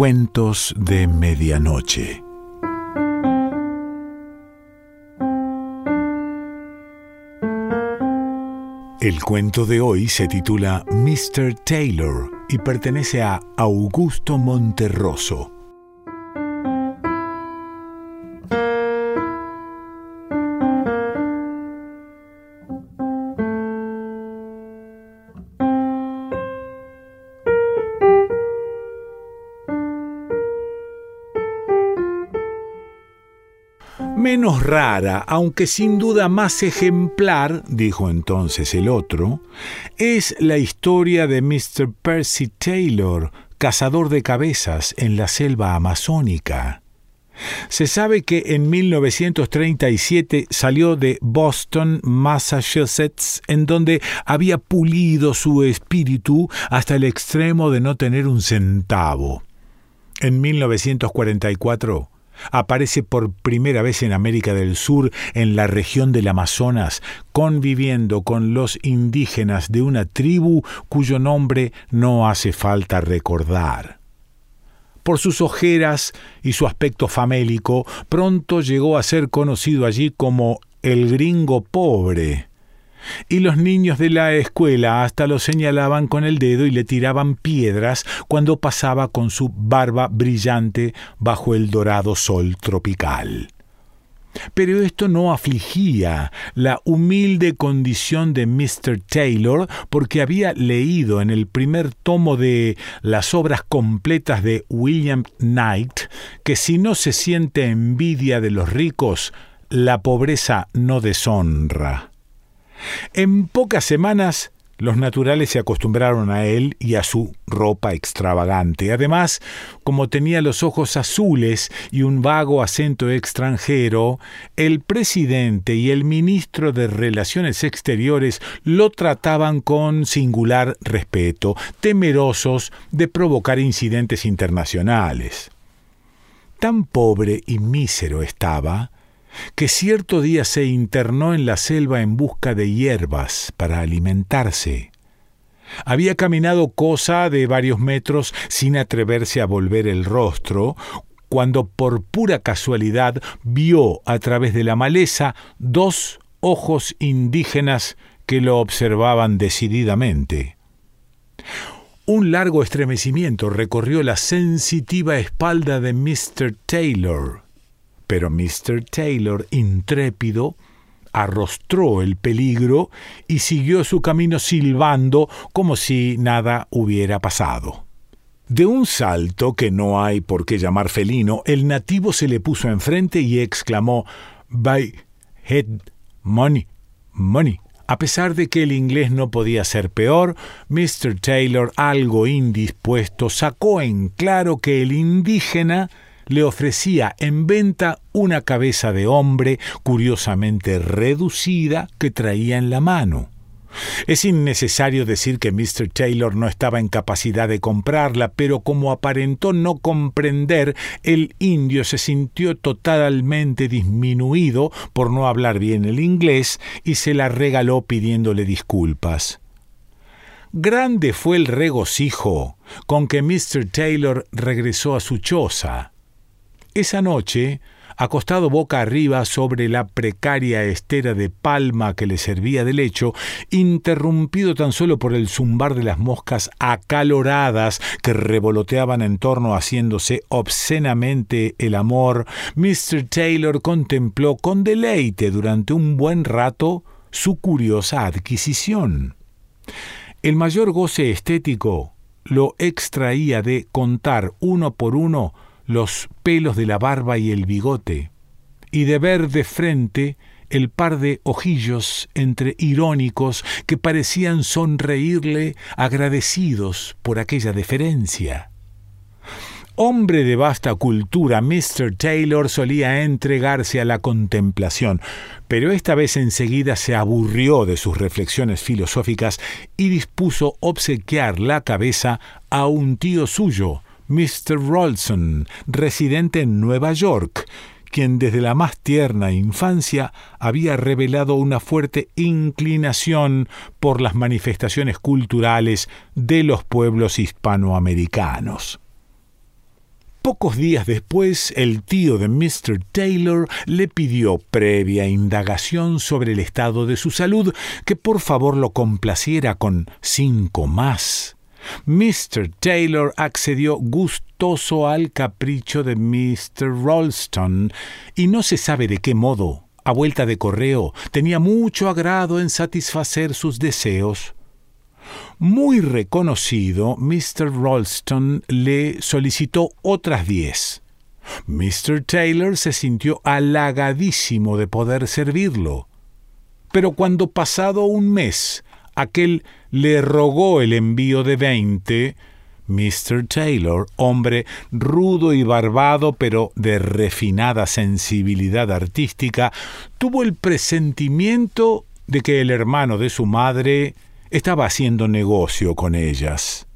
Cuentos de Medianoche. El cuento de hoy se titula Mr. Taylor y pertenece a Augusto Monterroso. Menos rara, aunque sin duda más ejemplar, dijo entonces el otro, es la historia de Mr. Percy Taylor, cazador de cabezas en la selva amazónica. Se sabe que en 1937 salió de Boston, Massachusetts, en donde había pulido su espíritu hasta el extremo de no tener un centavo. En 1944 aparece por primera vez en América del Sur, en la región del Amazonas, conviviendo con los indígenas de una tribu cuyo nombre no hace falta recordar. Por sus ojeras y su aspecto famélico, pronto llegó a ser conocido allí como el gringo pobre y los niños de la escuela hasta lo señalaban con el dedo y le tiraban piedras cuando pasaba con su barba brillante bajo el dorado sol tropical. Pero esto no afligía la humilde condición de Mr. Taylor porque había leído en el primer tomo de las obras completas de William Knight que si no se siente envidia de los ricos, la pobreza no deshonra. En pocas semanas los naturales se acostumbraron a él y a su ropa extravagante. Además, como tenía los ojos azules y un vago acento extranjero, el presidente y el ministro de Relaciones Exteriores lo trataban con singular respeto, temerosos de provocar incidentes internacionales. Tan pobre y mísero estaba, que cierto día se internó en la selva en busca de hierbas para alimentarse. Había caminado cosa de varios metros sin atreverse a volver el rostro, cuando por pura casualidad vio a través de la maleza dos ojos indígenas que lo observaban decididamente. Un largo estremecimiento recorrió la sensitiva espalda de Mr. Taylor. Pero Mr. Taylor, intrépido, arrostró el peligro y siguió su camino silbando como si nada hubiera pasado. De un salto que no hay por qué llamar felino, el nativo se le puso enfrente y exclamó By head money, money. A pesar de que el inglés no podía ser peor, Mr. Taylor, algo indispuesto, sacó en claro que el indígena le ofrecía en venta una cabeza de hombre curiosamente reducida que traía en la mano. Es innecesario decir que Mr. Taylor no estaba en capacidad de comprarla, pero como aparentó no comprender, el indio se sintió totalmente disminuido por no hablar bien el inglés y se la regaló pidiéndole disculpas. Grande fue el regocijo con que Mr. Taylor regresó a su choza. Esa noche, acostado boca arriba sobre la precaria estera de palma que le servía de lecho, interrumpido tan solo por el zumbar de las moscas acaloradas que revoloteaban en torno haciéndose obscenamente el amor, Mr. Taylor contempló con deleite durante un buen rato su curiosa adquisición. El mayor goce estético lo extraía de contar uno por uno los pelos de la barba y el bigote, y de ver de frente el par de ojillos entre irónicos que parecían sonreírle agradecidos por aquella deferencia. Hombre de vasta cultura, Mr. Taylor solía entregarse a la contemplación, pero esta vez enseguida se aburrió de sus reflexiones filosóficas y dispuso obsequiar la cabeza a un tío suyo, Mr. Rolson, residente en Nueva York, quien desde la más tierna infancia había revelado una fuerte inclinación por las manifestaciones culturales de los pueblos hispanoamericanos. Pocos días después, el tío de Mr. Taylor le pidió, previa indagación sobre el estado de su salud, que por favor lo complaciera con cinco más. Mr. Taylor accedió gustoso al capricho de Mr. Ralston, y no se sabe de qué modo, a vuelta de correo, tenía mucho agrado en satisfacer sus deseos. Muy reconocido, Mr. Ralston le solicitó otras diez. Mr. Taylor se sintió halagadísimo de poder servirlo. Pero cuando pasado un mes aquel le rogó el envío de veinte, Mr. Taylor, hombre rudo y barbado, pero de refinada sensibilidad artística, tuvo el presentimiento de que el hermano de su madre estaba haciendo negocio con ellas.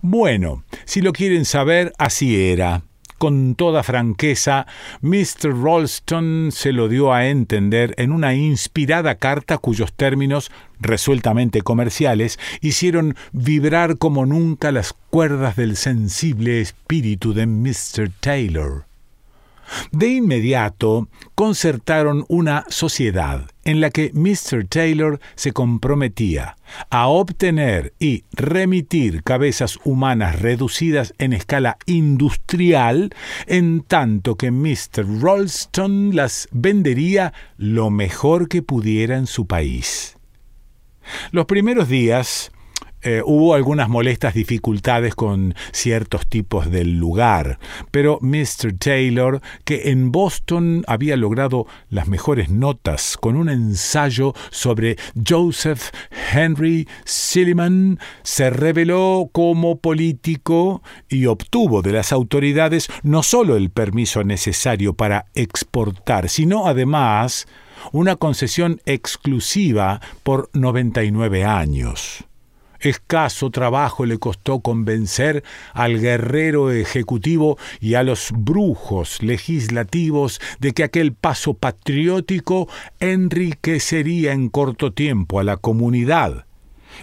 Bueno, si lo quieren saber, así era. Con toda franqueza, Mr. Ralston se lo dio a entender en una inspirada carta cuyos términos, resueltamente comerciales, hicieron vibrar como nunca las cuerdas del sensible espíritu de Mr. Taylor. De inmediato concertaron una sociedad en la que Mr. Taylor se comprometía a obtener y remitir cabezas humanas reducidas en escala industrial, en tanto que Mr. Ralston las vendería lo mejor que pudiera en su país. Los primeros días eh, hubo algunas molestas dificultades con ciertos tipos del lugar, pero Mr. Taylor, que en Boston había logrado las mejores notas con un ensayo sobre Joseph Henry Silliman, se reveló como político y obtuvo de las autoridades no solo el permiso necesario para exportar, sino además una concesión exclusiva por 99 años. Escaso trabajo le costó convencer al guerrero ejecutivo y a los brujos legislativos de que aquel paso patriótico enriquecería en corto tiempo a la comunidad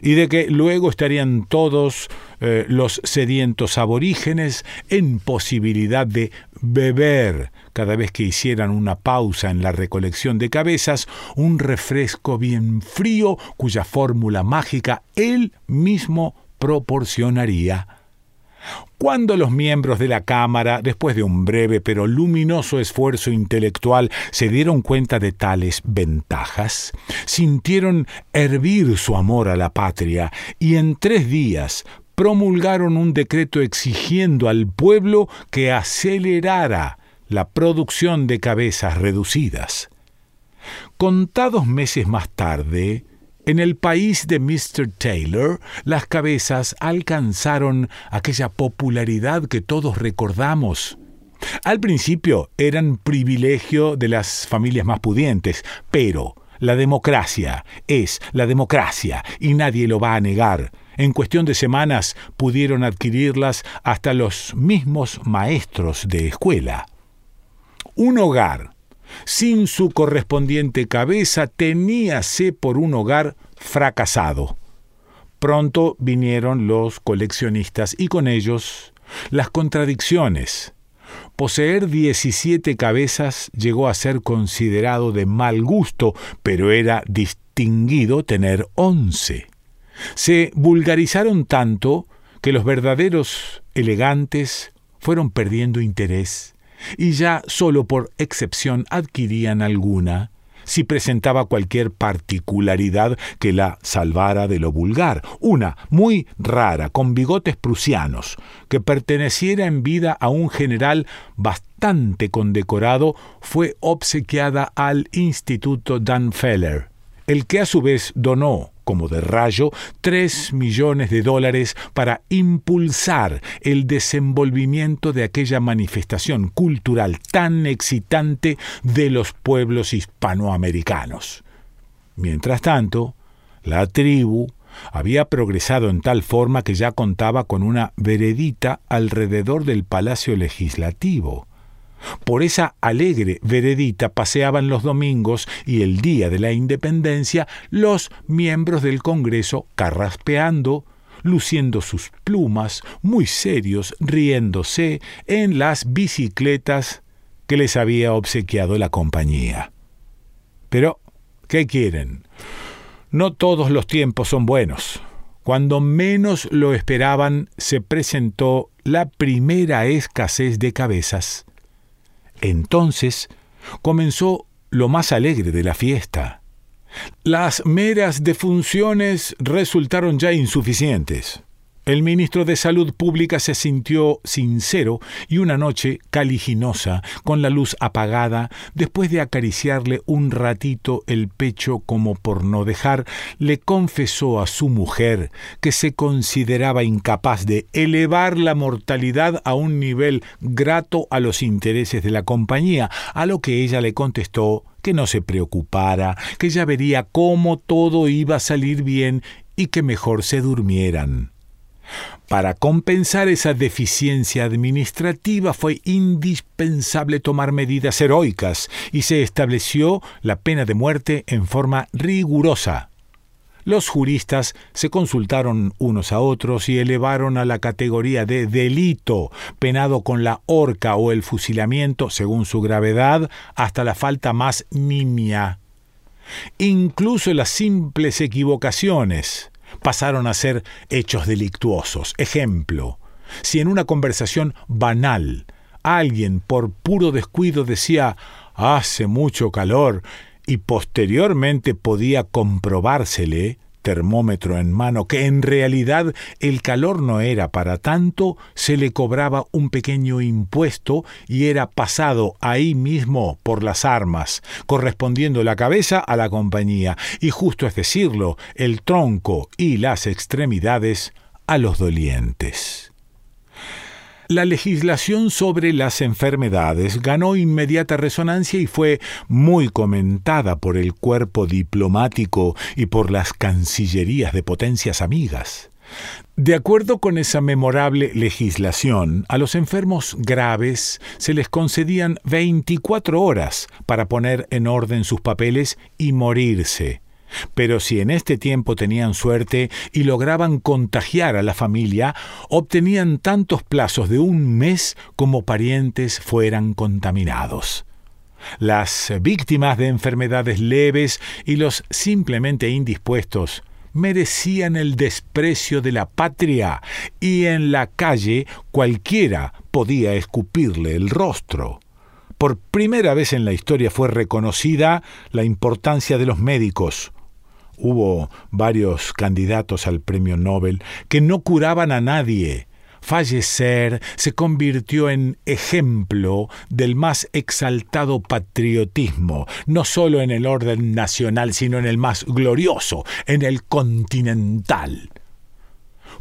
y de que luego estarían todos eh, los sedientos aborígenes en posibilidad de beber cada vez que hicieran una pausa en la recolección de cabezas, un refresco bien frío cuya fórmula mágica él mismo proporcionaría. Cuando los miembros de la Cámara, después de un breve pero luminoso esfuerzo intelectual, se dieron cuenta de tales ventajas, sintieron hervir su amor a la patria y en tres días promulgaron un decreto exigiendo al pueblo que acelerara la producción de cabezas reducidas. Contados meses más tarde, en el país de Mr. Taylor, las cabezas alcanzaron aquella popularidad que todos recordamos. Al principio eran privilegio de las familias más pudientes, pero la democracia es la democracia y nadie lo va a negar. En cuestión de semanas pudieron adquirirlas hasta los mismos maestros de escuela. Un hogar sin su correspondiente cabeza teníase por un hogar fracasado. Pronto vinieron los coleccionistas y con ellos las contradicciones. Poseer 17 cabezas llegó a ser considerado de mal gusto, pero era distinguido tener 11. Se vulgarizaron tanto que los verdaderos elegantes fueron perdiendo interés y ya solo por excepción adquirían alguna si presentaba cualquier particularidad que la salvara de lo vulgar, una muy rara, con bigotes prusianos, que perteneciera en vida a un general bastante condecorado, fue obsequiada al Instituto Danfeller, el que a su vez donó como de rayo, tres millones de dólares para impulsar el desenvolvimiento de aquella manifestación cultural tan excitante de los pueblos hispanoamericanos. Mientras tanto, la tribu había progresado en tal forma que ya contaba con una veredita alrededor del Palacio Legislativo, por esa alegre veredita paseaban los domingos y el día de la independencia los miembros del Congreso carraspeando, luciendo sus plumas, muy serios, riéndose en las bicicletas que les había obsequiado la compañía. Pero, ¿qué quieren? No todos los tiempos son buenos. Cuando menos lo esperaban, se presentó la primera escasez de cabezas. Entonces comenzó lo más alegre de la fiesta. Las meras defunciones resultaron ya insuficientes. El ministro de Salud Pública se sintió sincero y una noche caliginosa, con la luz apagada, después de acariciarle un ratito el pecho como por no dejar, le confesó a su mujer que se consideraba incapaz de elevar la mortalidad a un nivel grato a los intereses de la compañía, a lo que ella le contestó que no se preocupara, que ya vería cómo todo iba a salir bien y que mejor se durmieran. Para compensar esa deficiencia administrativa fue indispensable tomar medidas heroicas y se estableció la pena de muerte en forma rigurosa. Los juristas se consultaron unos a otros y elevaron a la categoría de delito, penado con la horca o el fusilamiento, según su gravedad, hasta la falta más nimia. Incluso las simples equivocaciones, pasaron a ser hechos delictuosos. Ejemplo, si en una conversación banal alguien por puro descuido decía hace mucho calor y posteriormente podía comprobársele termómetro en mano, que en realidad el calor no era para tanto, se le cobraba un pequeño impuesto y era pasado ahí mismo por las armas, correspondiendo la cabeza a la compañía, y justo es decirlo, el tronco y las extremidades a los dolientes. La legislación sobre las enfermedades ganó inmediata resonancia y fue muy comentada por el cuerpo diplomático y por las cancillerías de potencias amigas. De acuerdo con esa memorable legislación, a los enfermos graves se les concedían 24 horas para poner en orden sus papeles y morirse, pero si en este tiempo tenían suerte y lograban contagiar a la familia, obtenían tantos plazos de un mes como parientes fueran contaminados. Las víctimas de enfermedades leves y los simplemente indispuestos merecían el desprecio de la patria y en la calle cualquiera podía escupirle el rostro. Por primera vez en la historia fue reconocida la importancia de los médicos, hubo varios candidatos al premio Nobel que no curaban a nadie. Fallecer se convirtió en ejemplo del más exaltado patriotismo, no solo en el orden nacional, sino en el más glorioso, en el continental.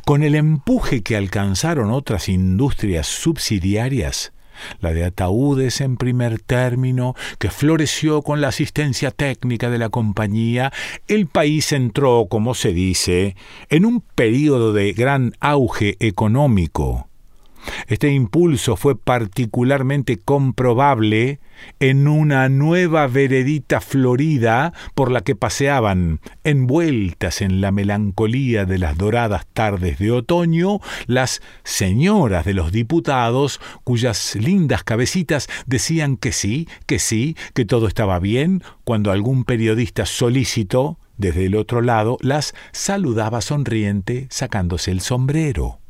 Con el empuje que alcanzaron otras industrias subsidiarias, la de ataúdes en primer término, que floreció con la asistencia técnica de la compañía, el país entró, como se dice, en un período de gran auge económico. Este impulso fue particularmente comprobable en una nueva veredita florida por la que paseaban, envueltas en la melancolía de las doradas tardes de otoño, las señoras de los diputados, cuyas lindas cabecitas decían que sí, que sí, que todo estaba bien, cuando algún periodista solícito, desde el otro lado, las saludaba sonriente sacándose el sombrero.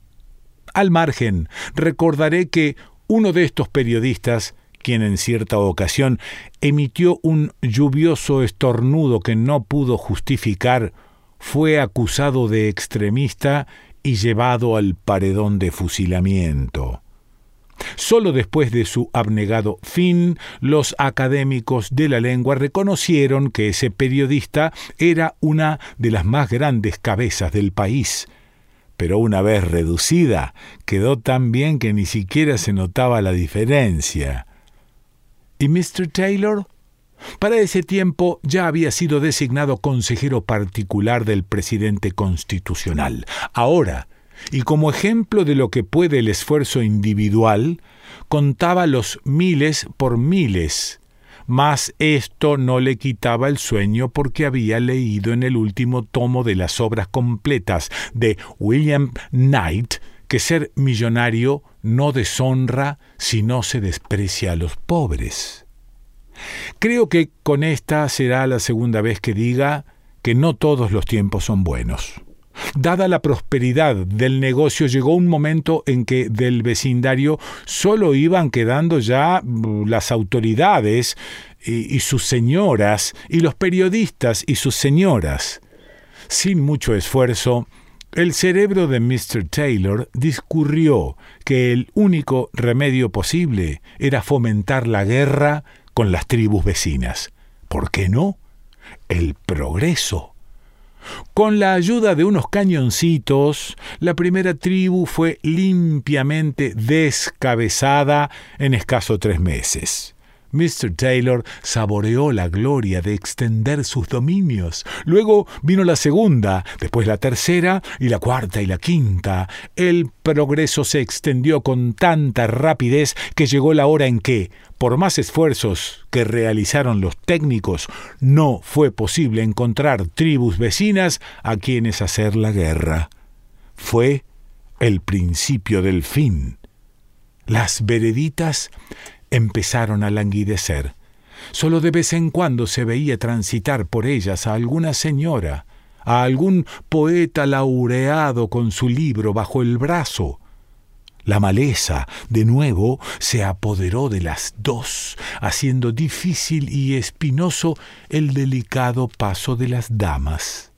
Al margen, recordaré que uno de estos periodistas, quien en cierta ocasión emitió un lluvioso estornudo que no pudo justificar, fue acusado de extremista y llevado al paredón de fusilamiento. Solo después de su abnegado fin, los académicos de la lengua reconocieron que ese periodista era una de las más grandes cabezas del país, pero una vez reducida quedó tan bien que ni siquiera se notaba la diferencia. ¿Y Mr. Taylor? Para ese tiempo ya había sido designado consejero particular del presidente constitucional. Ahora, y como ejemplo de lo que puede el esfuerzo individual, contaba los miles por miles mas esto no le quitaba el sueño porque había leído en el último tomo de las obras completas de William Knight que ser millonario no deshonra si no se desprecia a los pobres. Creo que con esta será la segunda vez que diga que no todos los tiempos son buenos. Dada la prosperidad del negocio, llegó un momento en que del vecindario solo iban quedando ya mm, las autoridades y, y, sus señoras, y los periodistas y sus señoras. Sin mucho esfuerzo, el cerebro de Mr. Taylor discurrió que el único remedio posible era fomentar la guerra con las tribus vecinas. ¿Por qué no? El progreso. Con la ayuda de unos cañoncitos, la primera tribu fue limpiamente descabezada en escaso tres meses. Mr. Taylor saboreó la gloria de extender sus dominios. Luego vino la segunda, después la tercera y la cuarta y la quinta. El progreso se extendió con tanta rapidez que llegó la hora en que, por más esfuerzos que realizaron los técnicos, no fue posible encontrar tribus vecinas a quienes hacer la guerra. Fue el principio del fin. Las vereditas empezaron a languidecer. Solo de vez en cuando se veía transitar por ellas a alguna señora, a algún poeta laureado con su libro bajo el brazo. La maleza, de nuevo, se apoderó de las dos, haciendo difícil y espinoso el delicado paso de las damas.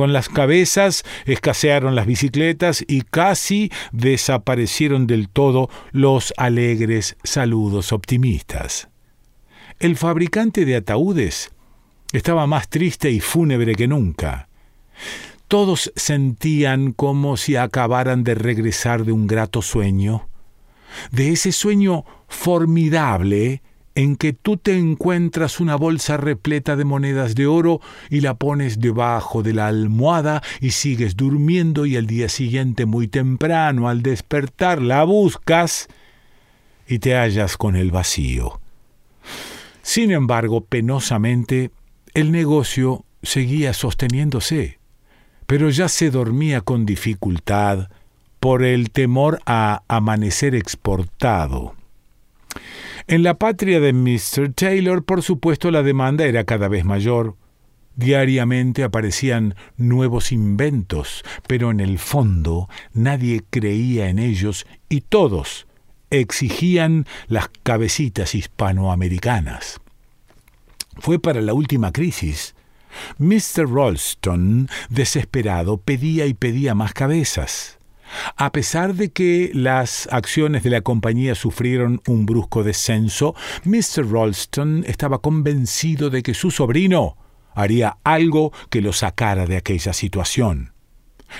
Con las cabezas escasearon las bicicletas y casi desaparecieron del todo los alegres saludos optimistas. El fabricante de ataúdes estaba más triste y fúnebre que nunca. Todos sentían como si acabaran de regresar de un grato sueño, de ese sueño formidable en que tú te encuentras una bolsa repleta de monedas de oro y la pones debajo de la almohada y sigues durmiendo y al día siguiente muy temprano al despertar la buscas y te hallas con el vacío. Sin embargo, penosamente, el negocio seguía sosteniéndose, pero ya se dormía con dificultad por el temor a amanecer exportado. En la patria de Mr. Taylor, por supuesto, la demanda era cada vez mayor. Diariamente aparecían nuevos inventos, pero en el fondo nadie creía en ellos y todos exigían las cabecitas hispanoamericanas. Fue para la última crisis. Mr. Ralston, desesperado, pedía y pedía más cabezas. A pesar de que las acciones de la compañía sufrieron un brusco descenso, Mr. Ralston estaba convencido de que su sobrino haría algo que lo sacara de aquella situación.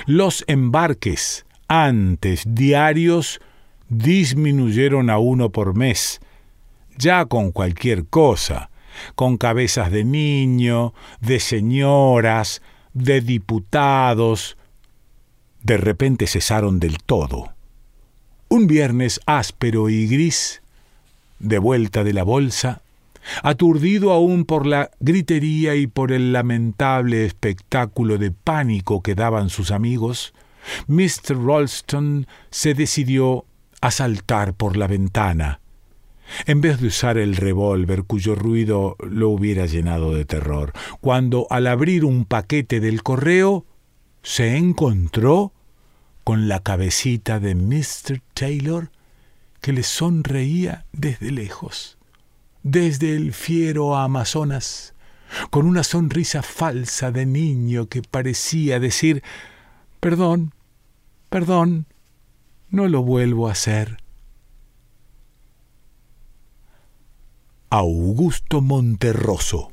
Los embarques, antes diarios, disminuyeron a uno por mes, ya con cualquier cosa, con cabezas de niño, de señoras, de diputados, de repente cesaron del todo. Un viernes áspero y gris, de vuelta de la bolsa, aturdido aún por la gritería y por el lamentable espectáculo de pánico que daban sus amigos, Mr. Ralston se decidió a saltar por la ventana, en vez de usar el revólver cuyo ruido lo hubiera llenado de terror, cuando al abrir un paquete del correo se encontró con la cabecita de Mr. Taylor que le sonreía desde lejos, desde el fiero Amazonas, con una sonrisa falsa de niño que parecía decir Perdón, perdón, no lo vuelvo a hacer. Augusto Monterroso